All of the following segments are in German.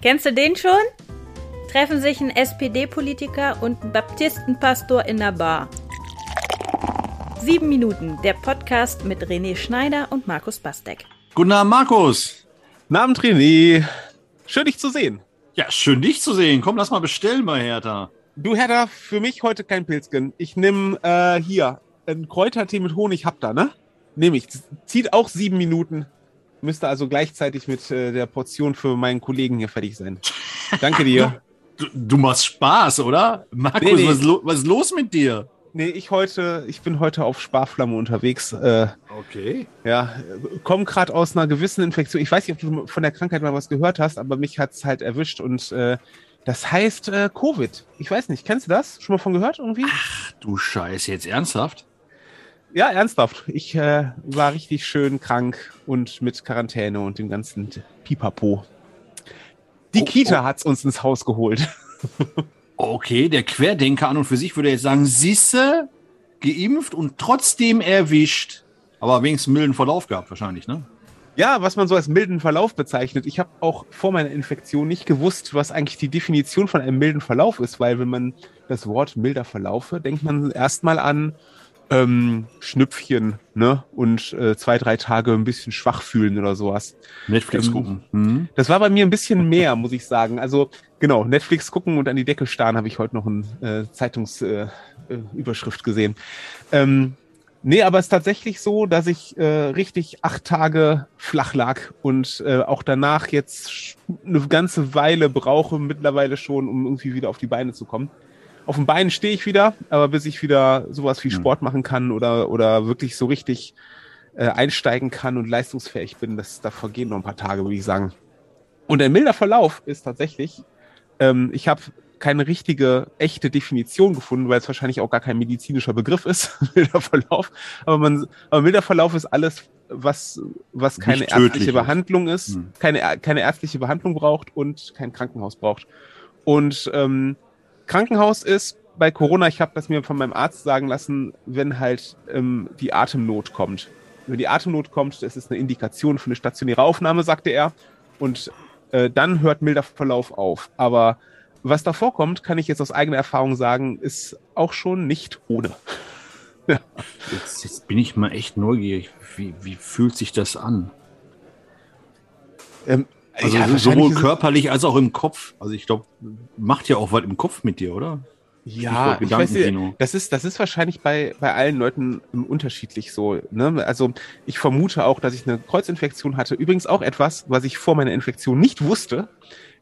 Kennst du den schon? Treffen sich ein SPD-Politiker und ein Baptistenpastor in der Bar. Sieben Minuten, der Podcast mit René Schneider und Markus Bastek. Guten Abend, Markus. Guten Abend, René. Schön, dich zu sehen. Ja, schön, dich zu sehen. Komm, lass mal bestellen bei Hertha. Du, Hertha, für mich heute kein Pilzgen. Ich nehme äh, hier einen Kräutertee mit Honig. Habt ihr, ne? Nehme ich. Zieht auch sieben Minuten. Müsste also gleichzeitig mit äh, der Portion für meinen Kollegen hier fertig sein. Danke dir. Du, du machst Spaß, oder? Markus, Nee, nee. Was, ist lo- was ist los mit dir? nee, ich heute, ich bin heute auf Sparflamme unterwegs. Äh, Okay. ja, komme gerade aus einer gewissen Infektion. Ich weiß nicht, ob du von der Krankheit mal was gehört hast, aber mich hat's halt erwischt und äh, das heißt äh, Covid. Ich weiß nicht, kennst du das? Schon mal von gehört irgendwie? Du Scheiß, jetzt ernsthaft? Ja, ernsthaft. Ich äh, war richtig schön krank und mit Quarantäne und dem ganzen Pipapo. Die Oh, Kita oh. hat's uns ins Haus geholt. Okay, der Querdenker an und für sich würde jetzt sagen, Sisse, geimpft und trotzdem erwischt. Aber wenigstens milden Verlauf gehabt wahrscheinlich, ne? Ja, was man so als milden Verlauf bezeichnet. Ich habe auch vor meiner Infektion nicht gewusst, was eigentlich die Definition von einem milden Verlauf ist, weil wenn man das Wort milder Verlaufe, denkt man erstmal an ähm, Schnüpfchen, ne? Und äh, zwei, drei Tage ein bisschen schwach fühlen oder sowas. Netflix Ähm, gucken. Hm? Das war bei mir ein bisschen mehr, muss ich sagen. Also genau, Netflix gucken und an die Decke starren, habe ich heute noch eine äh, Zeitungsüberschrift äh, äh, gesehen. Ähm, nee, aber es ist tatsächlich so, dass ich äh, richtig acht Tage flach lag und äh, auch danach jetzt eine ganze Weile brauche, mittlerweile schon, um irgendwie wieder auf die Beine zu kommen. Auf den Beinen stehe ich wieder, aber bis ich wieder sowas wie Hm. Sport machen kann oder, oder wirklich so richtig äh, einsteigen kann und leistungsfähig bin, das, da vergehen noch ein paar Tage, würde ich sagen. Und ein milder Verlauf ist tatsächlich, ähm, ich habe keine richtige, echte Definition gefunden, weil es wahrscheinlich auch gar kein medizinischer Begriff ist, milder Verlauf. Aber, man, aber milder Verlauf ist alles, was, was keine ärztliche ist. Behandlung ist, Hm. keine, keine ärztliche Behandlung braucht und kein Krankenhaus braucht. Und ähm, Krankenhaus ist bei Corona, ich habe das mir von meinem Arzt sagen lassen, wenn halt ähm, die Atemnot kommt. Wenn die Atemnot kommt, das ist eine Indikation für eine stationäre Aufnahme, sagte er. Und äh, dann hört milder Verlauf auf. Aber was davor kommt, kann ich jetzt aus eigener Erfahrung sagen, ist auch schon nicht ohne. Jetzt, jetzt bin ich mal echt neugierig. Wie, wie fühlt sich das an? Ähm, Also ja, sowohl körperlich als auch im Kopf. Also ich glaube, macht ja auch was im Kopf mit dir, oder? Ja, ich weiß nicht, Gedankenkino. das ist, das ist wahrscheinlich bei, bei allen Leuten unterschiedlich so. Ne? Also ich vermute auch, dass ich eine Kreuzinfektion hatte. Übrigens auch etwas, was ich vor meiner Infektion nicht wusste,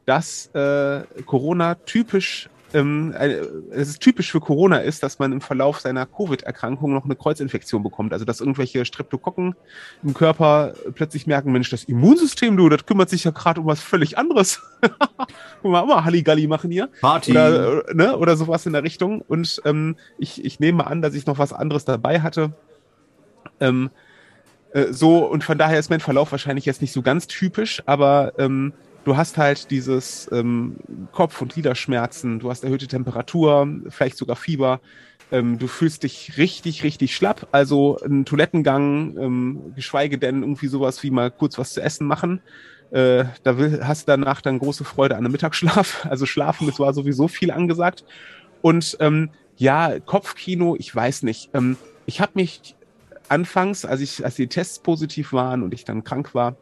dass äh, Corona typisch, ähm, äh, es ist typisch für Corona ist, dass man im Verlauf seiner Covid-Erkrankung noch eine Kreuzinfektion bekommt. Also dass irgendwelche Streptokokken im Körper plötzlich merken, Mensch, das Immunsystem, du, das kümmert sich ja gerade um was völlig anderes. Guck mal, auch mal Halligalli machen hier Party. oder, äh, ne, oder sowas in der Richtung. Und ähm, ich, ich nehme an, dass ich noch was anderes dabei hatte. Ähm, äh, so, und von daher ist mein Verlauf wahrscheinlich jetzt nicht so ganz typisch, aber ähm, du hast halt dieses ähm, Kopf- und Gliederschmerzen, du hast erhöhte Temperatur, vielleicht sogar Fieber. Ähm, du fühlst dich richtig, richtig schlapp. Also ein Toilettengang, ähm, geschweige denn irgendwie sowas wie mal kurz was zu essen machen. Äh, da will, hast du danach dann große Freude an einem Mittagsschlaf. Also schlafen, das war sowieso viel angesagt. Und ähm, ja, Kopfkino, ich weiß nicht. Ähm, ich habe mich anfangs, als ich, als die Tests positiv waren und ich dann krank war,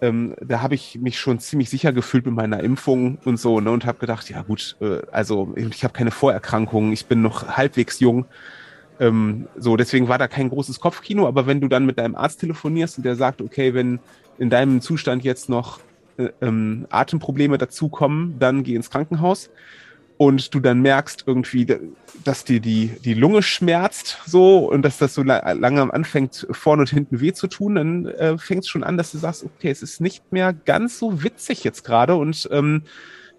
ähm, da habe ich mich schon ziemlich sicher gefühlt mit meiner Impfung und so, ne, und habe gedacht, ja gut, äh, also ich habe keine Vorerkrankungen, ich bin noch halbwegs jung. Ähm, so, deswegen war da kein großes Kopfkino, aber wenn du dann mit deinem Arzt telefonierst und der sagt, okay, wenn in deinem Zustand jetzt noch äh, ähm, Atemprobleme dazukommen, dann geh ins Krankenhaus und du dann merkst irgendwie, da- dass dir die, die Lunge schmerzt so und dass das so la langsam anfängt, vorne und hinten weh zu tun, dann äh, fängt es schon an, dass du sagst, okay, es ist nicht mehr ganz so witzig jetzt gerade und ähm,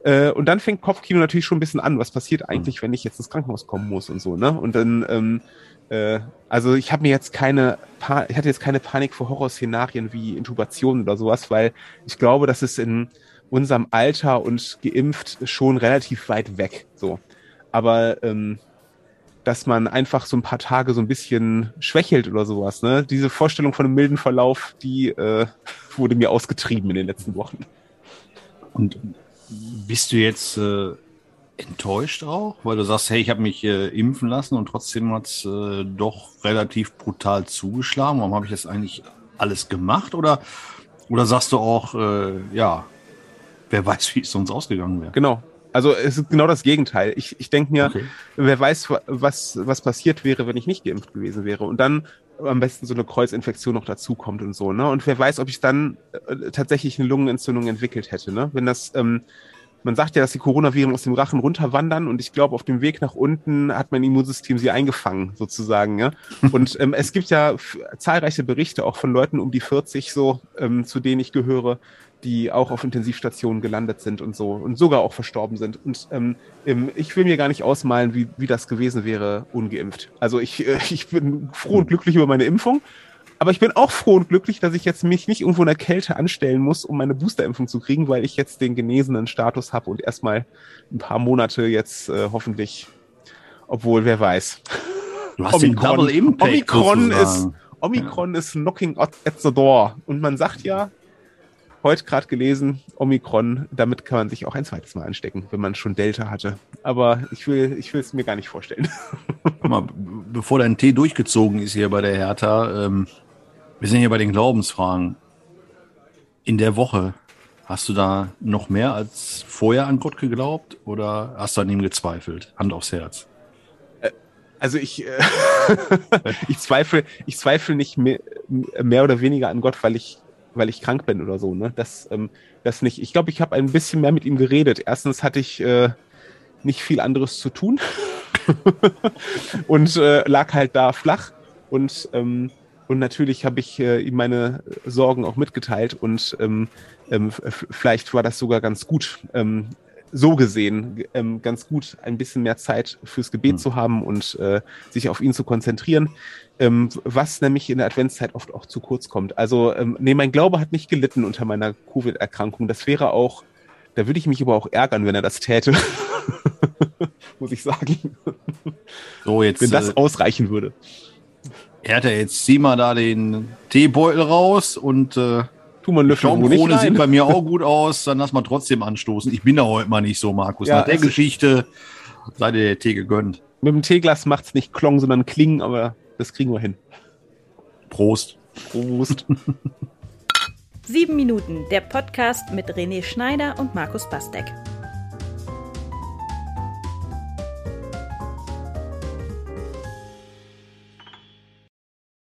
äh, und dann fängt Kopfkino natürlich schon ein bisschen an. Was passiert eigentlich, wenn ich jetzt ins Krankenhaus kommen muss und so, ne? Und dann, ähm, äh, also ich habe mir jetzt keine, pa ich hatte jetzt keine Panik vor Horrorszenarien wie Intubation oder sowas, weil ich glaube, dass es in unserem Alter und geimpft schon relativ weit weg. So, aber ähm, dass man einfach so ein paar Tage so ein bisschen schwächelt oder sowas. Ne? Diese Vorstellung von einem milden Verlauf, die äh, wurde mir ausgetrieben in den letzten Wochen. Und bist du jetzt äh, enttäuscht auch, weil du sagst, hey, ich habe mich äh, impfen lassen und trotzdem hat es äh, doch relativ brutal zugeschlagen. Warum habe ich das eigentlich alles gemacht? Oder, oder sagst du auch, äh, ja, wer weiß, wie es sonst ausgegangen wäre? Genau. Also es ist genau das Gegenteil. Ich, ich denke mir, okay. wer weiß, was, was passiert wäre, wenn ich nicht geimpft gewesen wäre. Und dann am besten so eine Kreuzinfektion noch dazukommt und so, ne? Und wer weiß, ob ich dann äh, tatsächlich eine Lungenentzündung entwickelt hätte, ne? Wenn das, ähm, man sagt ja, dass die Coronaviren aus dem Rachen runterwandern und ich glaube, auf dem Weg nach unten hat mein Immunsystem sie eingefangen, sozusagen. Ja? Und ähm, es gibt ja zahlreiche Berichte auch von Leuten um die 40, so, ähm, zu denen ich gehöre, die auch auf Intensivstationen gelandet sind und so und sogar auch verstorben sind. Und ähm, ich will mir gar nicht ausmalen, wie, wie das gewesen wäre, ungeimpft. Also ich, äh, ich bin froh und glücklich über meine Impfung. Aber ich bin auch froh und glücklich, dass ich jetzt mich nicht irgendwo in der Kälte anstellen muss, um meine Boosterimpfung zu kriegen, weil ich jetzt den genesenen Status habe und erstmal ein paar Monate jetzt äh, hoffentlich, obwohl wer weiß. Du hast Omikron, den Double Impact Omikron ist, Omikron ja. ist knocking at the door. Und man sagt ja, heute gerade gelesen, Omikron, damit kann man sich auch ein zweites Mal anstecken, wenn man schon Delta hatte. Aber ich will, ich will es mir gar nicht vorstellen. Mal, bevor dein Tee durchgezogen ist hier bei der Hertha, ähm, wir sind hier bei den Glaubensfragen. In der Woche, hast du da noch mehr als vorher an Gott geglaubt oder hast du an ihm gezweifelt? Hand aufs Herz. Äh, also ich, äh, ich zweifle, ich zweifle nicht mehr, mehr oder weniger an Gott, weil ich weil ich krank bin oder so. Ne? Das, ähm, das nicht. Ich glaube, ich habe ein bisschen mehr mit ihm geredet. Erstens hatte ich äh, nicht viel anderes zu tun und äh, lag halt da flach. Und, ähm, und natürlich habe ich äh, ihm meine Sorgen auch mitgeteilt und ähm, ähm, vielleicht war das sogar ganz gut. Ähm, so gesehen ähm, ganz gut, ein bisschen mehr Zeit fürs Gebet mhm. zu haben und äh, sich auf ihn zu konzentrieren ähm, was nämlich in der Adventszeit oft auch zu kurz kommt. Also, ähm, nee, mein Glaube hat nicht gelitten unter meiner Covid-Erkrankung. Das wäre auch, da würde ich mich aber auch ärgern, wenn er das täte. Muss ich sagen. So, jetzt. Wenn das äh, ausreichen würde. Er hat ja jetzt, zieh mal da den Teebeutel raus und äh, tu mal eine Schaumkrone sieht bei mir auch gut aus, dann lass mal trotzdem anstoßen. Ich bin da heute mal nicht so, Markus. Ja, Nach der Geschichte sei dir der Tee gegönnt. Mit dem Teeglas macht's nicht Klong, sondern Klingen, aber das kriegen wir hin. Prost. Prost. Sieben Minuten, der Podcast mit René Schneider und Markus Bastek.